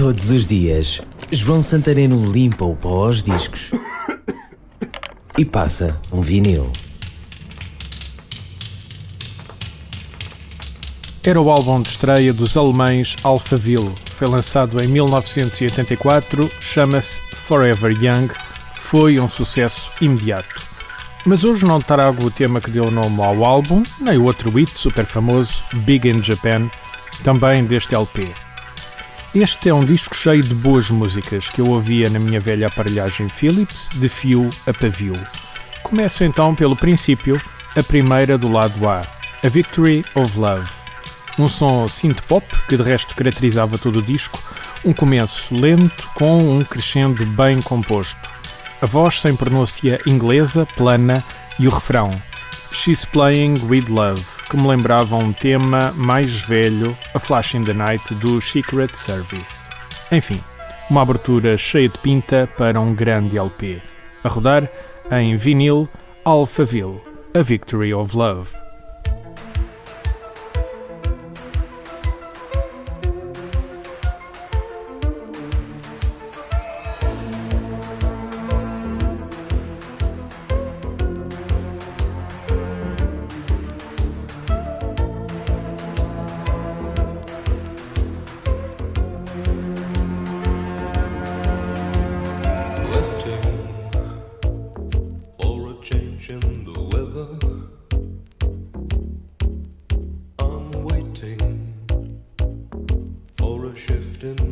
Todos os dias, João Santareno limpa o pó aos discos e passa um vinil. Era o álbum de estreia dos alemães Alphaville. Foi lançado em 1984, chama-se Forever Young. Foi um sucesso imediato. Mas hoje não trago o tema que deu nome ao álbum, nem o outro hit super famoso, Big in Japan, também deste LP. Este é um disco cheio de boas músicas que eu ouvia na minha velha aparelhagem Philips, de fio a pavio. Começo então pelo princípio, a primeira do lado A, A Victory of Love. Um som synth-pop que de resto caracterizava todo o disco, um começo lento com um crescendo bem composto a voz sem pronúncia inglesa, plana e o refrão She's Playing With Love, que me lembrava um tema mais velho, A Flash in the Night do Secret Service. Enfim, uma abertura cheia de pinta para um grande LP. A rodar em vinil Alphaville, A Victory of Love. shifting.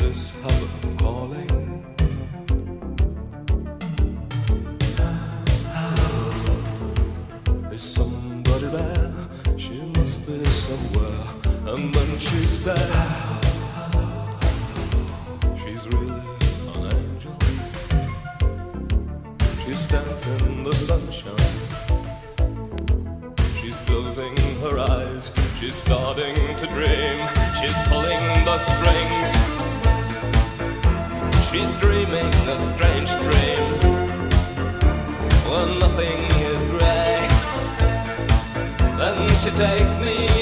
This hubbub calling. Is somebody there? She must be somewhere. And then she says, She's really an angel. She stands in the sunshine. She's closing her eyes. She's starting to dream. She's pulling the strings. She's dreaming a strange dream where nothing is grey Then she takes me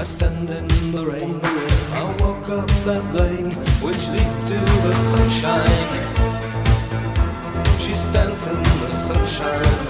I stand in the rain. I walk up that lane which leads to the sunshine. She stands in the sunshine.